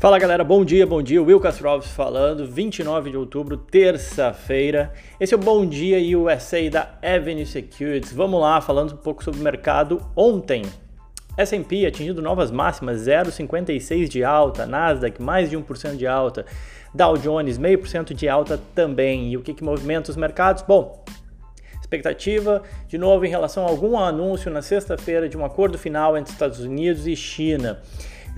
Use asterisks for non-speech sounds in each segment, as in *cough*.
Fala galera, bom dia, bom dia. Will Castroves falando, 29 de outubro, terça-feira. Esse é o Bom Dia USA da Avenue Securities. Vamos lá, falando um pouco sobre o mercado ontem. S&P atingindo novas máximas, 0,56 de alta, Nasdaq mais de 1% de alta, Dow Jones meio por cento de alta também. E o que, que movimenta os mercados? Bom, expectativa, de novo, em relação a algum anúncio na sexta-feira de um acordo final entre Estados Unidos e China.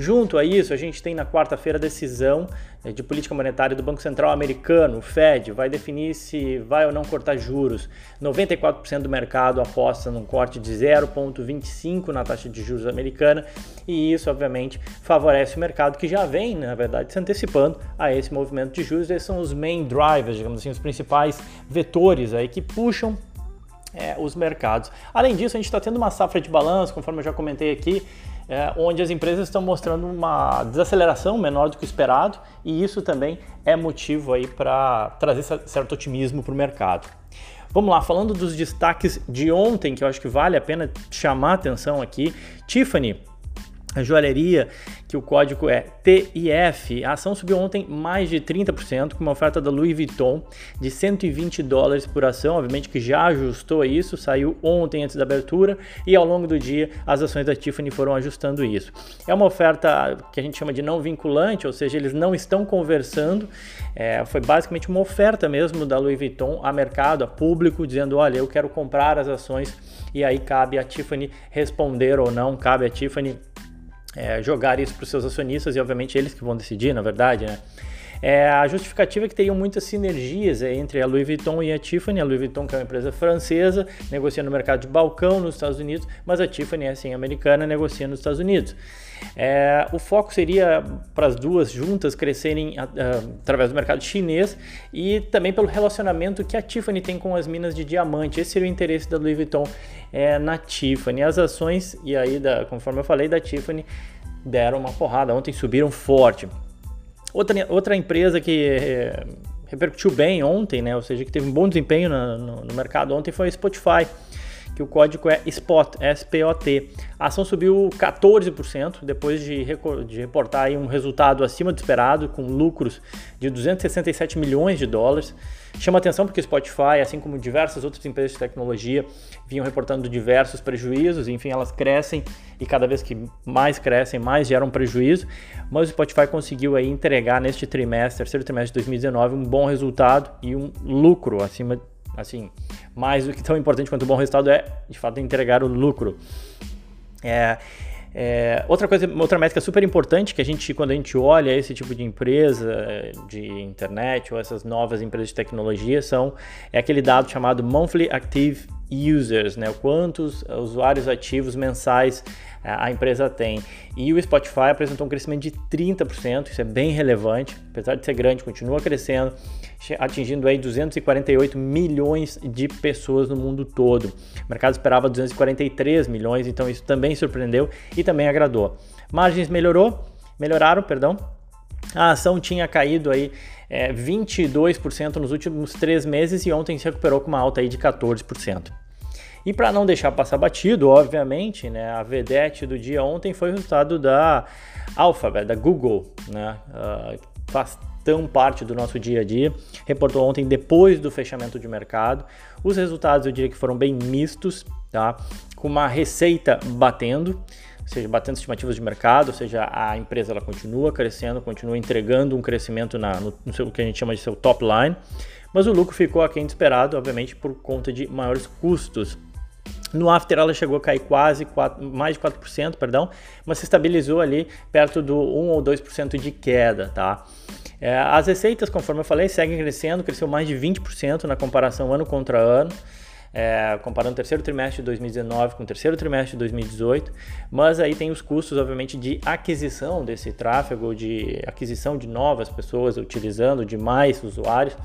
Junto a isso, a gente tem na quarta-feira a decisão eh, de política monetária do Banco Central americano, o Fed, vai definir se vai ou não cortar juros. 94% do mercado aposta num corte de 0,25 na taxa de juros americana, e isso, obviamente, favorece o mercado que já vem, na verdade, se antecipando a esse movimento de juros. Esses são os main drivers, digamos assim, os principais vetores aí que puxam é, os mercados. Além disso, a gente está tendo uma safra de balanço, conforme eu já comentei aqui, é, onde as empresas estão mostrando uma desaceleração menor do que o esperado e isso também é motivo aí para trazer certo otimismo para o mercado. Vamos lá, falando dos destaques de ontem, que eu acho que vale a pena chamar a atenção aqui. Tiffany a joalheria, que o código é TIF. A ação subiu ontem mais de 30%, com uma oferta da Louis Vuitton de 120 dólares por ação. Obviamente que já ajustou isso, saiu ontem antes da abertura e ao longo do dia as ações da Tiffany foram ajustando isso. É uma oferta que a gente chama de não vinculante, ou seja, eles não estão conversando. É, foi basicamente uma oferta mesmo da Louis Vuitton a mercado, a público, dizendo: olha, eu quero comprar as ações e aí cabe a Tiffany responder ou não, cabe a Tiffany é, jogar isso para os seus acionistas e, obviamente, eles que vão decidir, na verdade, né? É, a justificativa é que teriam muitas sinergias é, entre a Louis Vuitton e a Tiffany. A Louis Vuitton, que é uma empresa francesa, negocia no mercado de balcão nos Estados Unidos, mas a Tiffany é assim, americana, negocia nos Estados Unidos. É, o foco seria para as duas juntas crescerem a, a, através do mercado chinês e também pelo relacionamento que a Tiffany tem com as minas de diamante. Esse seria o interesse da Louis Vuitton é, na Tiffany. As ações, e aí, da, conforme eu falei, da Tiffany deram uma porrada. Ontem subiram forte. Outra, outra empresa que é, repercutiu bem ontem, né, ou seja, que teve um bom desempenho no, no, no mercado ontem foi a Spotify que o código é SPOT, S-P-O-T. A ação subiu 14% depois de, de reportar um resultado acima do esperado, com lucros de 267 milhões de dólares. Chama atenção porque o Spotify, assim como diversas outras empresas de tecnologia, vinham reportando diversos prejuízos, enfim, elas crescem e cada vez que mais crescem, mais geram prejuízo, mas o Spotify conseguiu aí entregar neste trimestre, terceiro trimestre de 2019, um bom resultado e um lucro acima Assim, mais do que tão importante quanto o bom resultado é, de fato, entregar o lucro. É, é, outra coisa, outra métrica super importante que a gente, quando a gente olha esse tipo de empresa de internet ou essas novas empresas de tecnologia, são é aquele dado chamado Monthly Active Users, né? Quantos usuários ativos mensais é, a empresa tem. E o Spotify apresentou um crescimento de 30%, isso é bem relevante, apesar de ser grande, continua crescendo, atingindo aí 248 milhões de pessoas no mundo todo. O mercado esperava 243 milhões, então isso também surpreendeu e também agradou. Margens melhorou, melhoraram, perdão. A ação tinha caído aí é, 22% nos últimos três meses e ontem se recuperou com uma alta aí de 14%. E para não deixar passar batido, obviamente, né, a vedete do dia ontem foi o resultado da Alphabet, da Google, né, uh, faz tão parte do nosso dia a dia. Reportou ontem depois do fechamento de mercado. Os resultados eu diria que foram bem mistos, tá? Com uma receita batendo, ou seja, batendo estimativas de mercado, ou seja, a empresa ela continua crescendo, continua entregando um crescimento na, no, no seu, que a gente chama de seu top line, mas o lucro ficou aquém esperado, obviamente, por conta de maiores custos no after ela chegou a cair quase 4, mais de 4%, perdão, mas se estabilizou ali perto do 1 ou 2% de queda, tá? É, as receitas, conforme eu falei, seguem crescendo, cresceu mais de 20% na comparação ano contra ano. É, comparando o terceiro trimestre de 2019 com o terceiro trimestre de 2018, mas aí tem os custos, obviamente, de aquisição desse tráfego, de aquisição de novas pessoas utilizando, de mais usuários.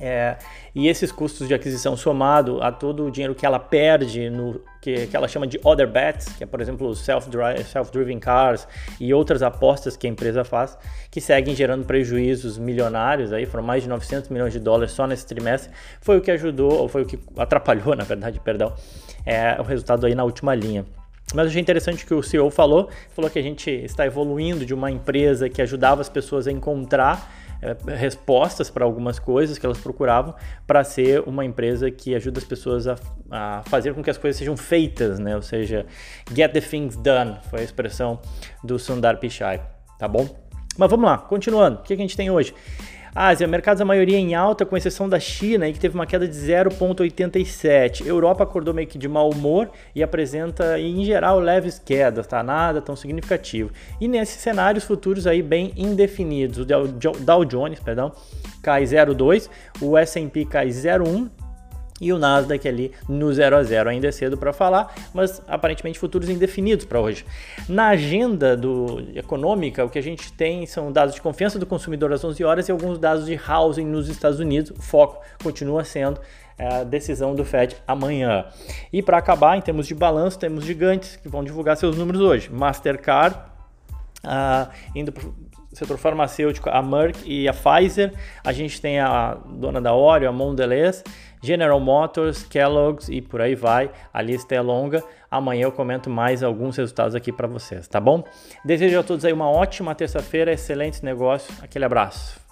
É, e esses custos de aquisição somado a todo o dinheiro que ela perde no que, que ela chama de other bets, que é por exemplo self-driven self cars e outras apostas que a empresa faz, que seguem gerando prejuízos milionários aí, foram mais de 900 milhões de dólares só nesse trimestre, foi o que ajudou, ou foi o que atrapalhou, *laughs* na verdade, perdão, é, o resultado aí na última linha. Mas achei interessante que o CEO falou, falou que a gente está evoluindo de uma empresa que ajudava as pessoas a encontrar é, respostas para algumas coisas que elas procuravam para ser uma empresa que ajuda as pessoas a, a, fazer com que as coisas sejam feitas, né? Ou seja, get the things done foi a expressão do Sundar Pichai, tá bom? Mas vamos lá, continuando. O que a gente tem hoje? Ásia, mercados a maioria em alta, com exceção da China, que teve uma queda de 0,87. Europa acordou meio que de mau humor e apresenta, em geral, leves quedas, tá? Nada tão significativo. E nesses cenários futuros aí bem indefinidos, o Dow Jones, perdão, cai 0,2, o S&P cai 0,1 e o Nasdaq ali no 0 a 0. Ainda é cedo para falar, mas aparentemente futuros indefinidos para hoje. Na agenda do, econômica, o que a gente tem são dados de confiança do consumidor às 11 horas e alguns dados de housing nos Estados Unidos. O foco continua sendo é, a decisão do Fed amanhã. E para acabar, em termos de balanço, temos gigantes que vão divulgar seus números hoje. Mastercard, uh, indo para setor farmacêutico, a Merck e a Pfizer. A gente tem a dona da Oreo, a Mondelez, General Motors, Kellogg's e por aí vai. A lista é longa. Amanhã eu comento mais alguns resultados aqui para vocês, tá bom? Desejo a todos aí uma ótima terça-feira, excelente negócio. Aquele abraço.